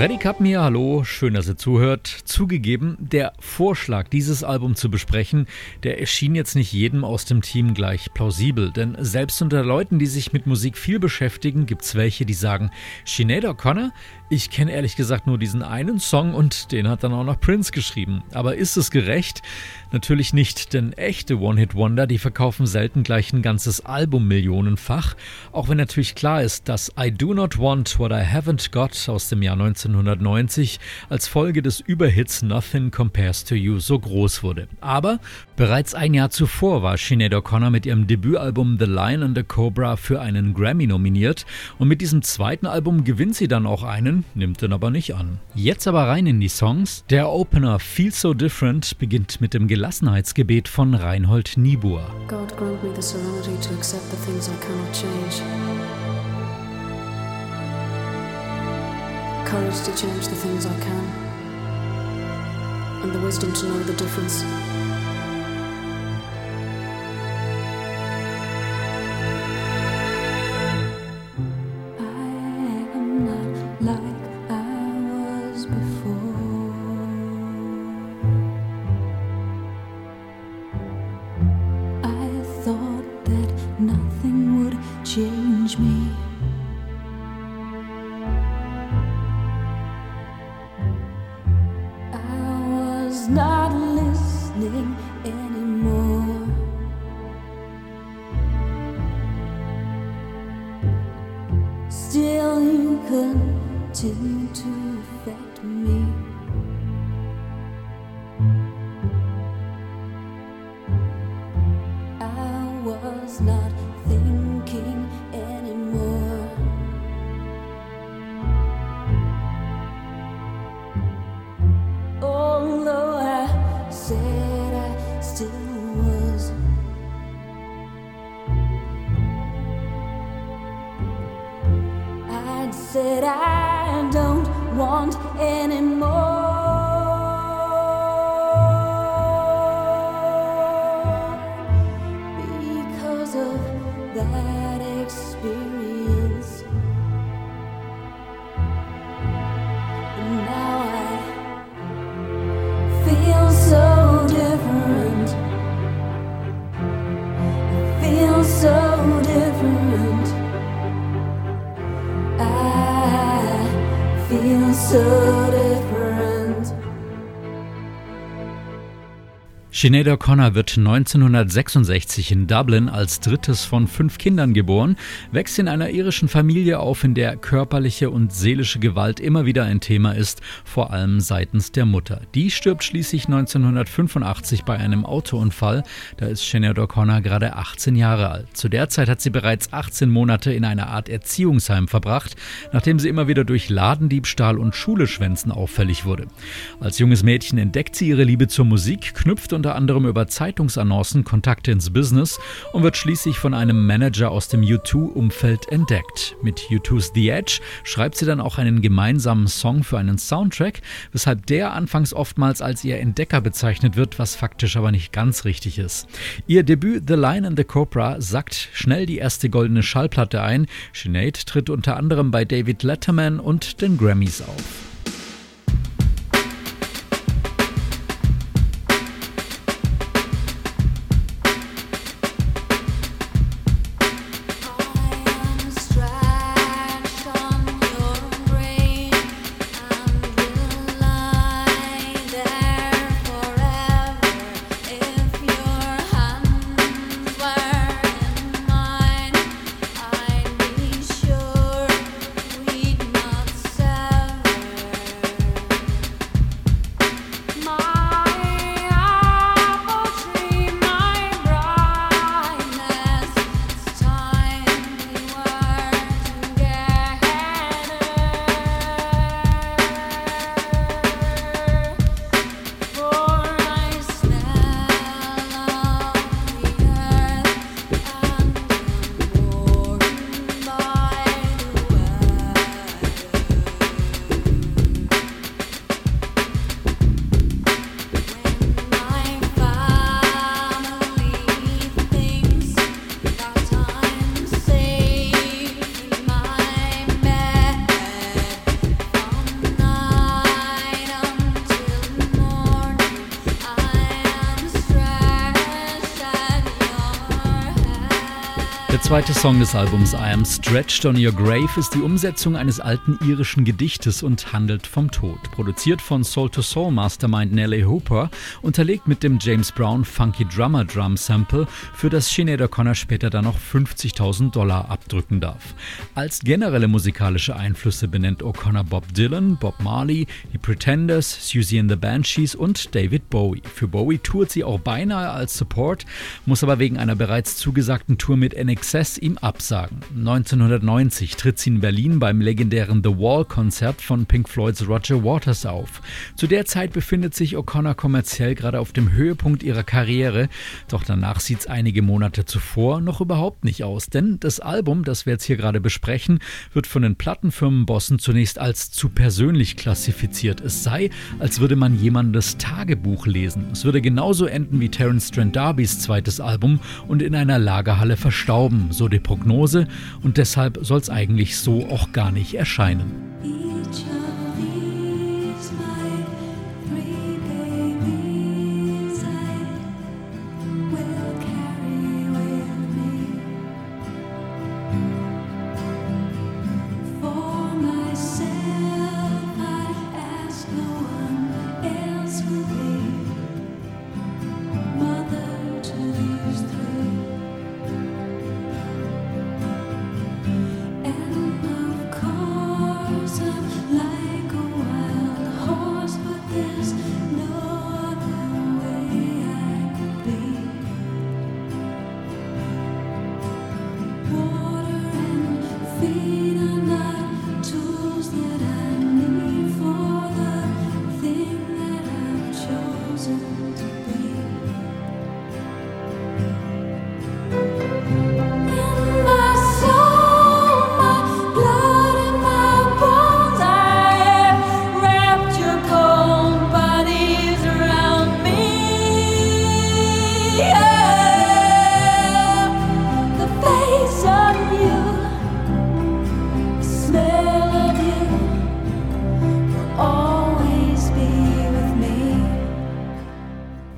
Freddy Kapmir, hallo, schön, dass ihr zuhört. Zugegeben, der Vorschlag, dieses Album zu besprechen, der erschien jetzt nicht jedem aus dem Team gleich plausibel. Denn selbst unter Leuten, die sich mit Musik viel beschäftigen, gibt es welche, die sagen, Sinead O'Connor, ich kenne ehrlich gesagt nur diesen einen Song und den hat dann auch noch Prince geschrieben. Aber ist es gerecht? Natürlich nicht, denn echte One-Hit-Wonder, die verkaufen selten gleich ein ganzes Album millionenfach. Auch wenn natürlich klar ist, dass I Do Not Want What I Haven't Got aus dem Jahr 1990 als Folge des Überhits Nothing Compares to You so groß wurde. Aber bereits ein Jahr zuvor war Sinead O'Connor mit ihrem Debütalbum The Lion and the Cobra für einen Grammy nominiert und mit diesem zweiten Album gewinnt sie dann auch einen nimmt den aber nicht an. Jetzt aber rein in die Songs. Der Opener Feel So Different beginnt mit dem Gelassenheitsgebet von Reinhold Niebuhr. God grant me the serenity to accept the things I cannot change. Courage to change the things I can. And the wisdom to know the difference. change me. Sinead O'Connor wird 1966 in Dublin als drittes von fünf Kindern geboren, wächst in einer irischen Familie auf, in der körperliche und seelische Gewalt immer wieder ein Thema ist, vor allem seitens der Mutter. Die stirbt schließlich 1985 bei einem Autounfall. Da ist Sinead O'Connor gerade 18 Jahre alt. Zu der Zeit hat sie bereits 18 Monate in einer Art Erziehungsheim verbracht, nachdem sie immer wieder durch Ladendiebstahl und Schuleschwänzen auffällig wurde. Als junges Mädchen entdeckt sie ihre Liebe zur Musik, knüpft unter unter anderem über Zeitungsannoncen Kontakte ins Business und wird schließlich von einem Manager aus dem U2-Umfeld entdeckt. Mit U2's The Edge schreibt sie dann auch einen gemeinsamen Song für einen Soundtrack, weshalb der anfangs oftmals als ihr Entdecker bezeichnet wird, was faktisch aber nicht ganz richtig ist. Ihr Debüt The Lion and the Cobra sackt schnell die erste goldene Schallplatte ein. Sinead tritt unter anderem bei David Letterman und den Grammys auf. Zweite Song des Albums I Am Stretched on Your Grave ist die Umsetzung eines alten irischen Gedichtes und handelt vom Tod. Produziert von Soul to Soul Mastermind Nelly Hooper, unterlegt mit dem James Brown Funky Drummer Drum Sample, für das Sinead O'Connor später dann noch 50.000 Dollar abdrücken darf. Als generelle musikalische Einflüsse benennt O'Connor Bob Dylan, Bob Marley, die Pretenders, Susie and the Banshees und David Bowie. Für Bowie tourt sie auch beinahe als Support, muss aber wegen einer bereits zugesagten Tour mit NXS ihm absagen. 1990 tritt sie in Berlin beim legendären The Wall-Konzert von Pink Floyds Roger Waters auf. Zu der Zeit befindet sich O'Connor kommerziell gerade auf dem Höhepunkt ihrer Karriere, doch danach sieht es einige Monate zuvor noch überhaupt nicht aus, denn das Album, das wir jetzt hier gerade besprechen, wird von den Plattenfirmenbossen zunächst als zu persönlich klassifiziert. Es sei, als würde man jemandes Tagebuch lesen. Es würde genauso enden wie Terence Trent D'Arbys zweites Album und in einer Lagerhalle verstauben, so die Prognose, und deshalb soll es eigentlich so auch gar nicht erscheinen.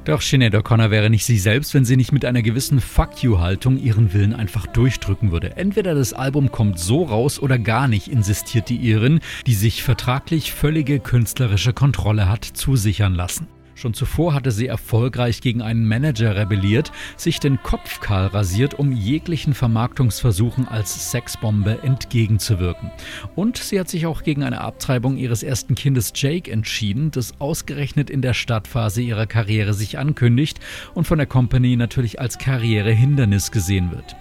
Doch Sinead O'Connor wäre nicht sie selbst, wenn sie nicht mit einer gewissen Fuck you-Haltung ihren Willen einfach durchdrücken würde. Entweder das Album kommt so raus oder gar nicht, insistiert die Irin, die sich vertraglich völlige künstlerische Kontrolle hat zusichern lassen. Schon zuvor hatte sie erfolgreich gegen einen Manager rebelliert, sich den Kopf kahl rasiert, um jeglichen Vermarktungsversuchen als Sexbombe entgegenzuwirken. Und sie hat sich auch gegen eine Abtreibung ihres ersten Kindes Jake entschieden, das ausgerechnet in der Startphase ihrer Karriere sich ankündigt und von der Company natürlich als Karrierehindernis gesehen wird.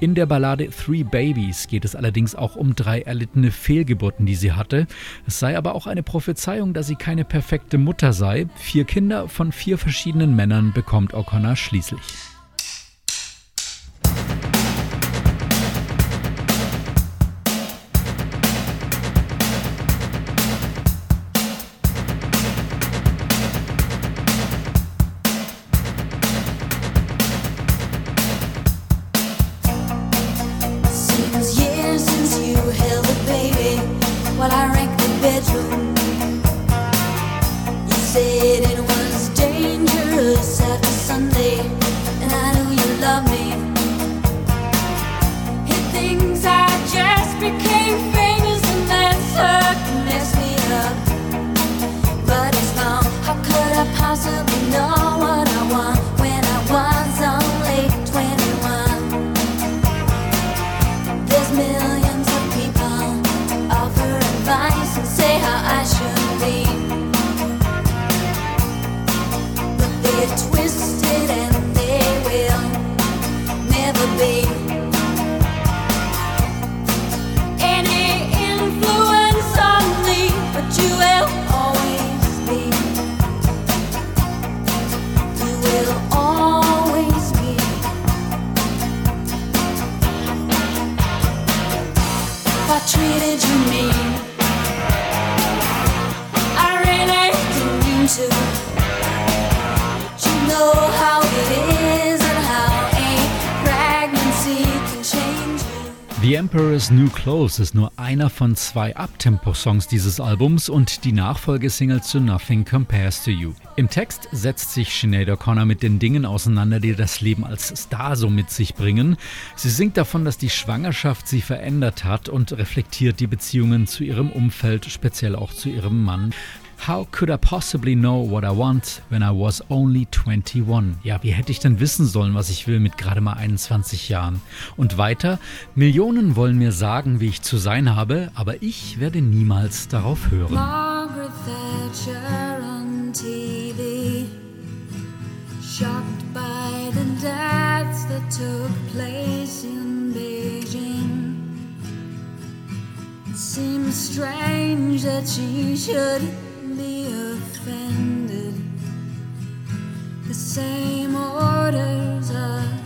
In der Ballade Three Babies geht es allerdings auch um drei erlittene Fehlgeburten, die sie hatte. Es sei aber auch eine Prophezeiung, dass sie keine perfekte Mutter sei. Vier Kinder von vier verschiedenen Männern bekommt O'Connor schließlich. Emperor's New Clothes ist nur einer von zwei Uptempo-Songs dieses Albums und die Nachfolgesingle zu Nothing Compares to You. Im Text setzt sich Sinead O'Connor mit den Dingen auseinander, die das Leben als Star so mit sich bringen. Sie singt davon, dass die Schwangerschaft sie verändert hat und reflektiert die Beziehungen zu ihrem Umfeld, speziell auch zu ihrem Mann. How could I possibly know what I want when I was only 21? Ja, wie hätte ich denn wissen sollen, was ich will mit gerade mal 21 Jahren? Und weiter, Millionen wollen mir sagen, wie ich zu sein habe, aber ich werde niemals darauf hören. Margaret Thatcher on TV, shocked by the deaths that took place in Beijing. It seems strange that she should be offended. The same orders are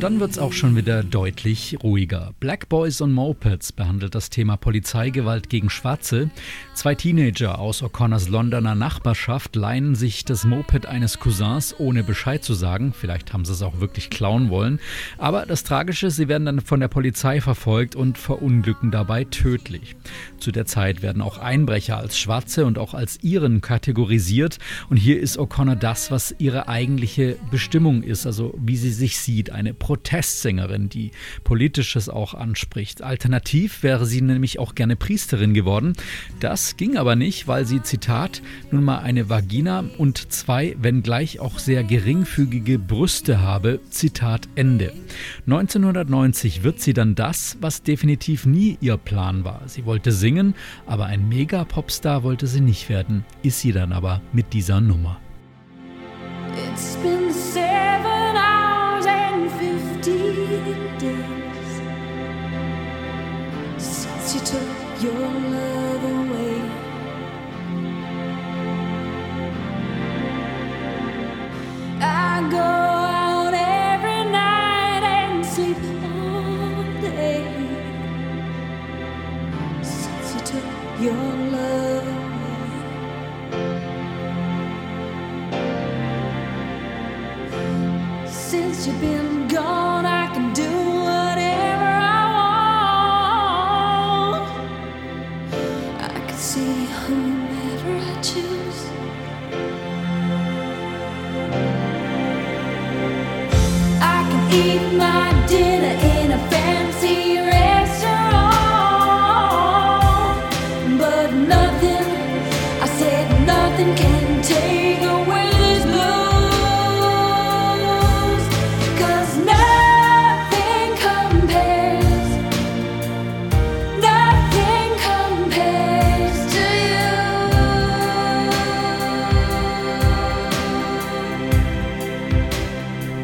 Und dann wird es auch schon wieder deutlich ruhiger. Black Boys on Mopeds behandelt das Thema Polizeigewalt gegen Schwarze. Zwei Teenager aus O'Connors Londoner Nachbarschaft leihen sich das Moped eines Cousins, ohne Bescheid zu sagen. Vielleicht haben sie es auch wirklich klauen wollen. Aber das Tragische, sie werden dann von der Polizei verfolgt und verunglücken dabei tödlich. Zu der Zeit werden auch Einbrecher als Schwarze und auch als Iren kategorisiert. Und hier ist O'Connor das, was ihre eigentliche Bestimmung ist, also wie sie sich sieht. Eine Protestsängerin, die Politisches auch anspricht. Alternativ wäre sie nämlich auch gerne Priesterin geworden. Das ging aber nicht, weil sie, Zitat, nun mal eine Vagina und zwei, wenngleich auch sehr geringfügige Brüste habe. Zitat Ende. 1990 wird sie dann das, was definitiv nie ihr Plan war. Sie wollte singen, aber ein Mega-Popstar wollte sie nicht werden. Ist sie dann aber mit dieser Nummer. It's been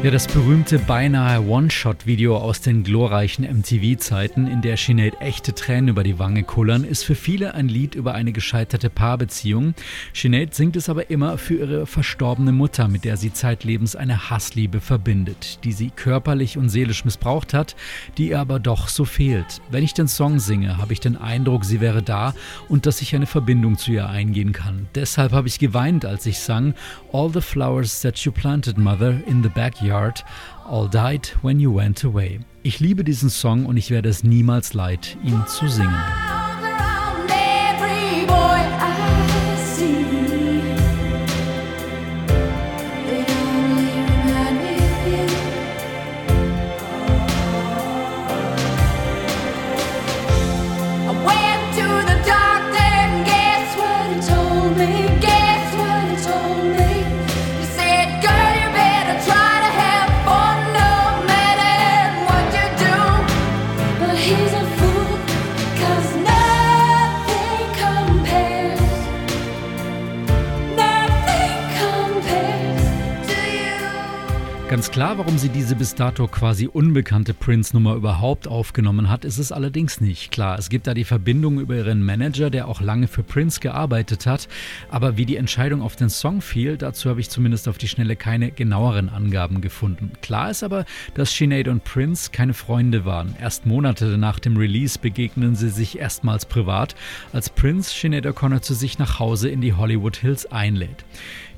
Ja, das berühmte beinahe One-Shot-Video aus den glorreichen MTV-Zeiten, in der Sinead echte Tränen über die Wange kullern, ist für viele ein Lied über eine gescheiterte Paarbeziehung. Sinead singt es aber immer für ihre verstorbene Mutter, mit der sie zeitlebens eine Hassliebe verbindet, die sie körperlich und seelisch missbraucht hat, die ihr aber doch so fehlt. Wenn ich den Song singe, habe ich den Eindruck, sie wäre da und dass ich eine Verbindung zu ihr eingehen kann. Deshalb habe ich geweint, als ich sang All the flowers that you planted, Mother, in the backyard, all died when you went away. Ich liebe diesen Song und ich werde es niemals leid, ihn zu singen. Klar, warum sie diese bis dato quasi unbekannte Prince-Nummer überhaupt aufgenommen hat, ist es allerdings nicht. Klar, es gibt da die Verbindung über ihren Manager, der auch lange für Prince gearbeitet hat, aber wie die Entscheidung auf den Song fiel, dazu habe ich zumindest auf die Schnelle keine genaueren Angaben gefunden. Klar ist aber, dass Sinead und Prince keine Freunde waren. Erst Monate nach dem Release begegnen sie sich erstmals privat, als Prince Sinead O'Connor zu sich nach Hause in die Hollywood Hills einlädt.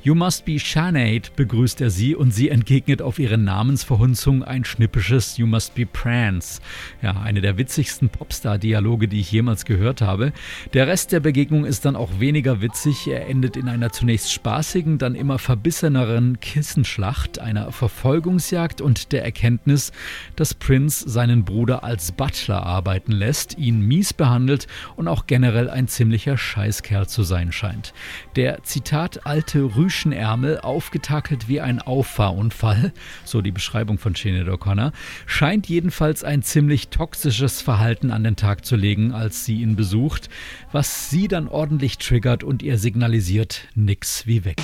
You must be Sinead, begrüßt er sie und sie entgegnet auf ihre Namensverhunzung ein schnippisches You must be Prance. Ja, eine der witzigsten Popstar-Dialoge, die ich jemals gehört habe. Der Rest der Begegnung ist dann auch weniger witzig. Er endet in einer zunächst spaßigen, dann immer verbisseneren Kissenschlacht, einer Verfolgungsjagd und der Erkenntnis, dass Prince seinen Bruder als Butler arbeiten lässt, ihn mies behandelt und auch generell ein ziemlicher Scheißkerl zu sein scheint. Der Zitat alte Rüsch Rüschenärmel, aufgetakelt wie ein Auffahrunfall, so die Beschreibung von Sinead O'Connor, scheint jedenfalls ein ziemlich toxisches Verhalten an den Tag zu legen, als sie ihn besucht, was sie dann ordentlich triggert und ihr signalisiert, nix wie weg.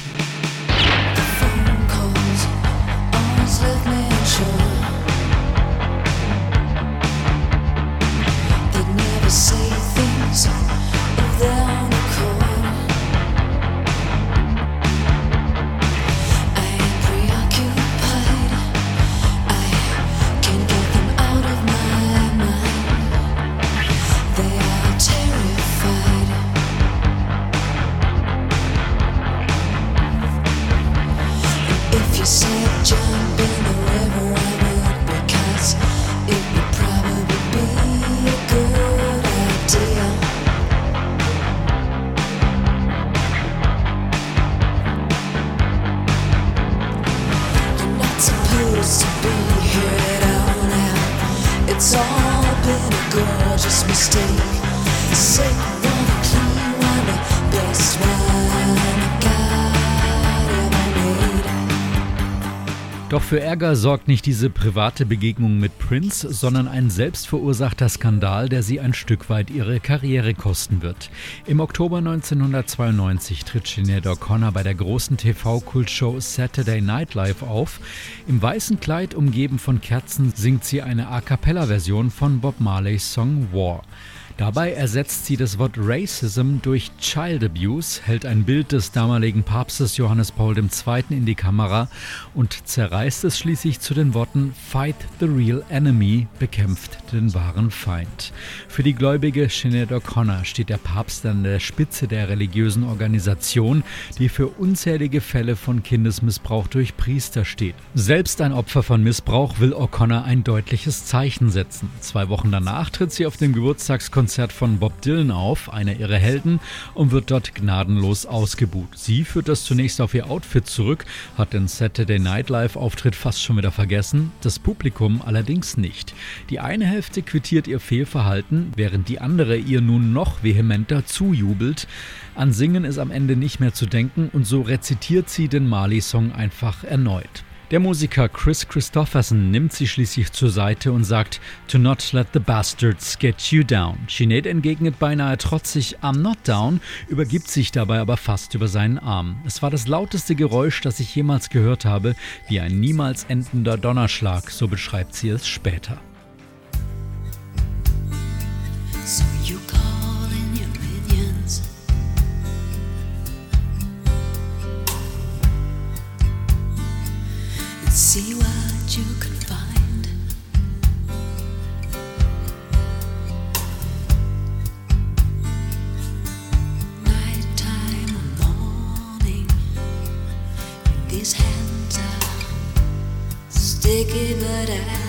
phone calls für Ärger sorgt nicht diese private Begegnung mit Prince, sondern ein selbstverursachter Skandal, der sie ein Stück weit ihre Karriere kosten wird. Im Oktober 1992 tritt Sinead O'Connor bei der großen TV-Kultshow Saturday Night Live auf. Im weißen Kleid, umgeben von Kerzen, singt sie eine A-Cappella-Version von Bob Marleys Song War. Dabei ersetzt sie das Wort Racism durch Child Abuse, hält ein Bild des damaligen Papstes Johannes Paul II. in die Kamera und zerreißt es schließlich zu den Worten Fight the real enemy, bekämpft den wahren Feind. Für die gläubige Sinead O'Connor steht der Papst an der Spitze der religiösen Organisation, die für unzählige Fälle von Kindesmissbrauch durch Priester steht. Selbst ein Opfer von Missbrauch will O'Connor ein deutliches Zeichen setzen. Zwei Wochen danach tritt sie auf dem Geburtstagskonzert von Bob Dylan auf, einer ihrer Helden, und wird dort gnadenlos ausgebuht. Sie führt das zunächst auf ihr Outfit zurück, hat den Saturday Night Live Auftritt fast schon wieder vergessen, das Publikum allerdings nicht. Die eine Hälfte quittiert ihr Fehlverhalten, während die andere ihr nun noch vehementer zujubelt. An Singen ist am Ende nicht mehr zu denken und so rezitiert sie den Marley-Song einfach erneut. Der Musiker Chris Christopherson nimmt sie schließlich zur Seite und sagt, To not let the bastards get you down. Sinead entgegnet beinahe trotzig, I'm not down, übergibt sich dabei aber fast über seinen Arm. Es war das lauteste Geräusch, das ich jemals gehört habe, wie ein niemals endender Donnerschlag, so beschreibt sie es später. So see what you can find. Nighttime or morning. These hands are sticky, but I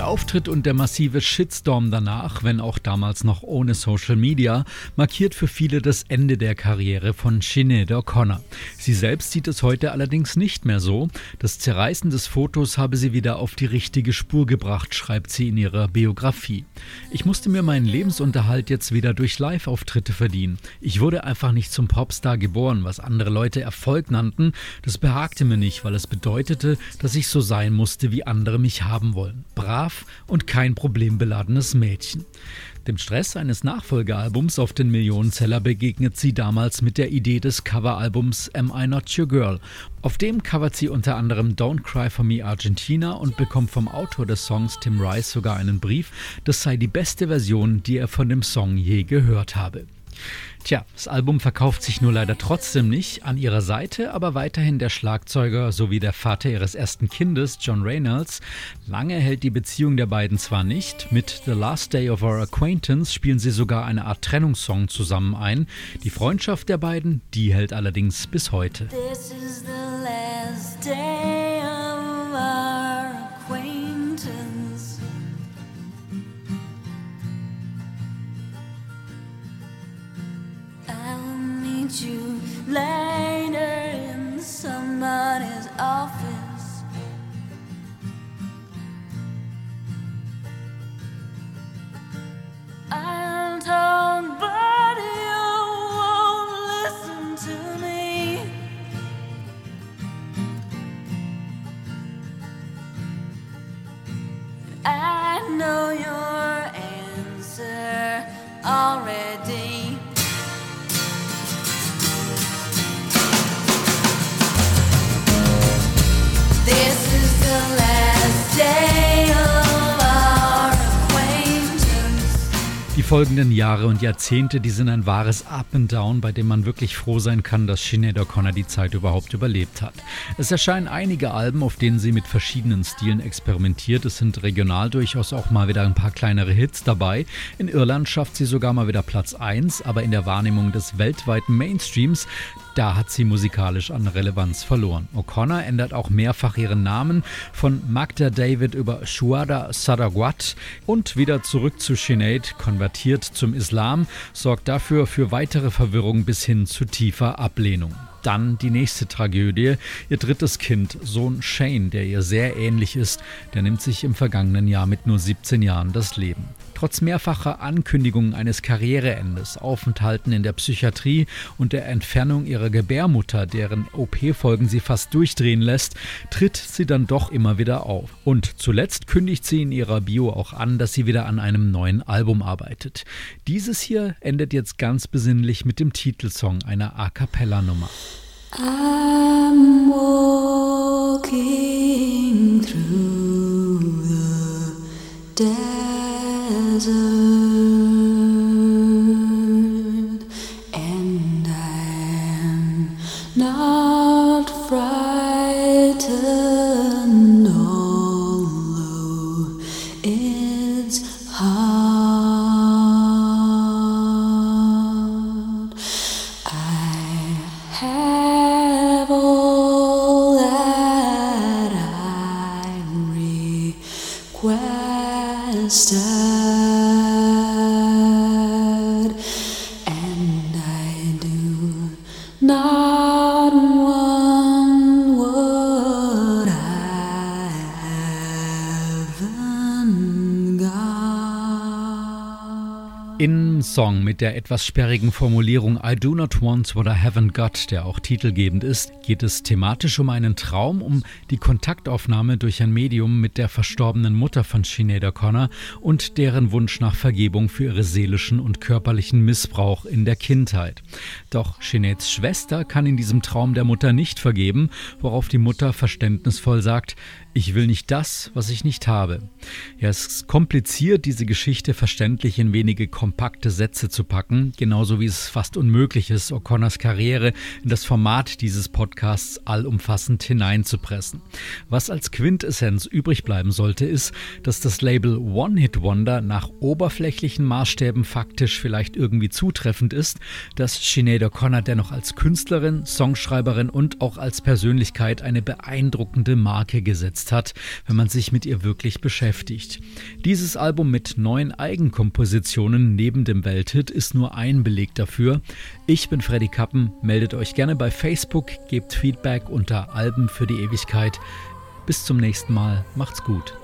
Auftritt und der massive Shitstorm danach, wenn auch damals noch ohne Social Media, markiert für viele das Ende der Karriere von Sinead O'Connor. Sie selbst sieht es heute allerdings nicht mehr so. Das Zerreißen des Fotos habe sie wieder auf die richtige Spur gebracht, schreibt sie in ihrer Biografie. Ich musste mir meinen Lebensunterhalt jetzt wieder durch Live-Auftritte verdienen. Ich wurde einfach nicht zum Popstar geboren, was andere Leute Erfolg nannten. Das behagte mir nicht, weil es bedeutete, dass ich so sein musste, wie andere mich haben wollen. Brav und kein problembeladenes Mädchen. Dem Stress eines Nachfolgealbums auf den Millionenseller begegnet sie damals mit der Idee des Coveralbums Am I Not Your Girl. Auf dem covert sie unter anderem Don't Cry for Me Argentina und bekommt vom Autor des Songs Tim Rice sogar einen Brief, das sei die beste Version, die er von dem Song je gehört habe. Tja, das Album verkauft sich nur leider trotzdem nicht. An ihrer Seite aber weiterhin der Schlagzeuger sowie der Vater ihres ersten Kindes, John Reynolds. Lange hält die Beziehung der beiden zwar nicht. Mit The Last Day of Our Acquaintance spielen sie sogar eine Art Trennungssong zusammen ein. Die Freundschaft der beiden, die hält allerdings bis heute. This is the last day of our meet you later in somebody's office. I'll talk, but you won't listen to me. I know your folgenden Jahre und Jahrzehnte, die sind ein wahres Up and Down, bei dem man wirklich froh sein kann, dass Sinead O'Connor die Zeit überhaupt überlebt hat. Es erscheinen einige Alben, auf denen sie mit verschiedenen Stilen experimentiert. Es sind regional durchaus auch mal wieder ein paar kleinere Hits dabei. In Irland schafft sie sogar mal wieder Platz 1, aber in der Wahrnehmung des weltweiten Mainstreams, da hat sie musikalisch an Relevanz verloren. O'Connor ändert auch mehrfach ihren Namen von Magda David über Shuada Sadagwat und wieder zurück zu Sinead, konvertiert zum Islam, sorgt dafür für weitere Verwirrung bis hin zu tiefer Ablehnung. Dann die nächste Tragödie. Ihr drittes Kind, Sohn Shane, der ihr sehr ähnlich ist, der nimmt sich im vergangenen Jahr mit nur 17 Jahren das Leben. Trotz mehrfacher Ankündigungen eines Karriereendes, Aufenthalten in der Psychiatrie und der Entfernung ihrer Gebärmutter, deren OP-Folgen sie fast durchdrehen lässt, tritt sie dann doch immer wieder auf. Und zuletzt kündigt sie in ihrer Bio auch an, dass sie wieder an einem neuen Album arbeitet. Dieses hier endet jetzt ganz besinnlich mit dem Titelsong einer A cappella-Nummer. I'm walking through the and I'm not frightened, Song mit der etwas sperrigen Formulierung I do not want what I haven't got, der auch titelgebend ist, geht es thematisch um einen Traum, um die Kontaktaufnahme durch ein Medium mit der verstorbenen Mutter von Sinead O'Connor und deren Wunsch nach Vergebung für ihre seelischen und körperlichen Missbrauch in der Kindheit. Doch Sineads Schwester kann in diesem Traum der Mutter nicht vergeben, worauf die Mutter verständnisvoll sagt, ich will nicht das, was ich nicht habe. Ja, es ist kompliziert, diese Geschichte verständlich in wenige kompakte Sätze zu packen, genauso wie es fast unmöglich ist, O'Connors Karriere in das Format dieses Podcasts allumfassend hineinzupressen. Was als Quintessenz übrig bleiben sollte, ist, dass das Label One Hit Wonder nach oberflächlichen Maßstäben faktisch vielleicht irgendwie zutreffend ist, dass Sinead O'Connor dennoch als Künstlerin, Songschreiberin und auch als Persönlichkeit eine beeindruckende Marke gesetzt umgesetzt hat, wenn man sich mit ihr wirklich beschäftigt. Dieses Album mit neun Eigenkompositionen neben dem Welthit ist nur ein Beleg dafür. Ich bin Freddy Kappen, meldet euch gerne bei Facebook, gebt Feedback unter Alben für die Ewigkeit. Bis zum nächsten Mal, macht's gut.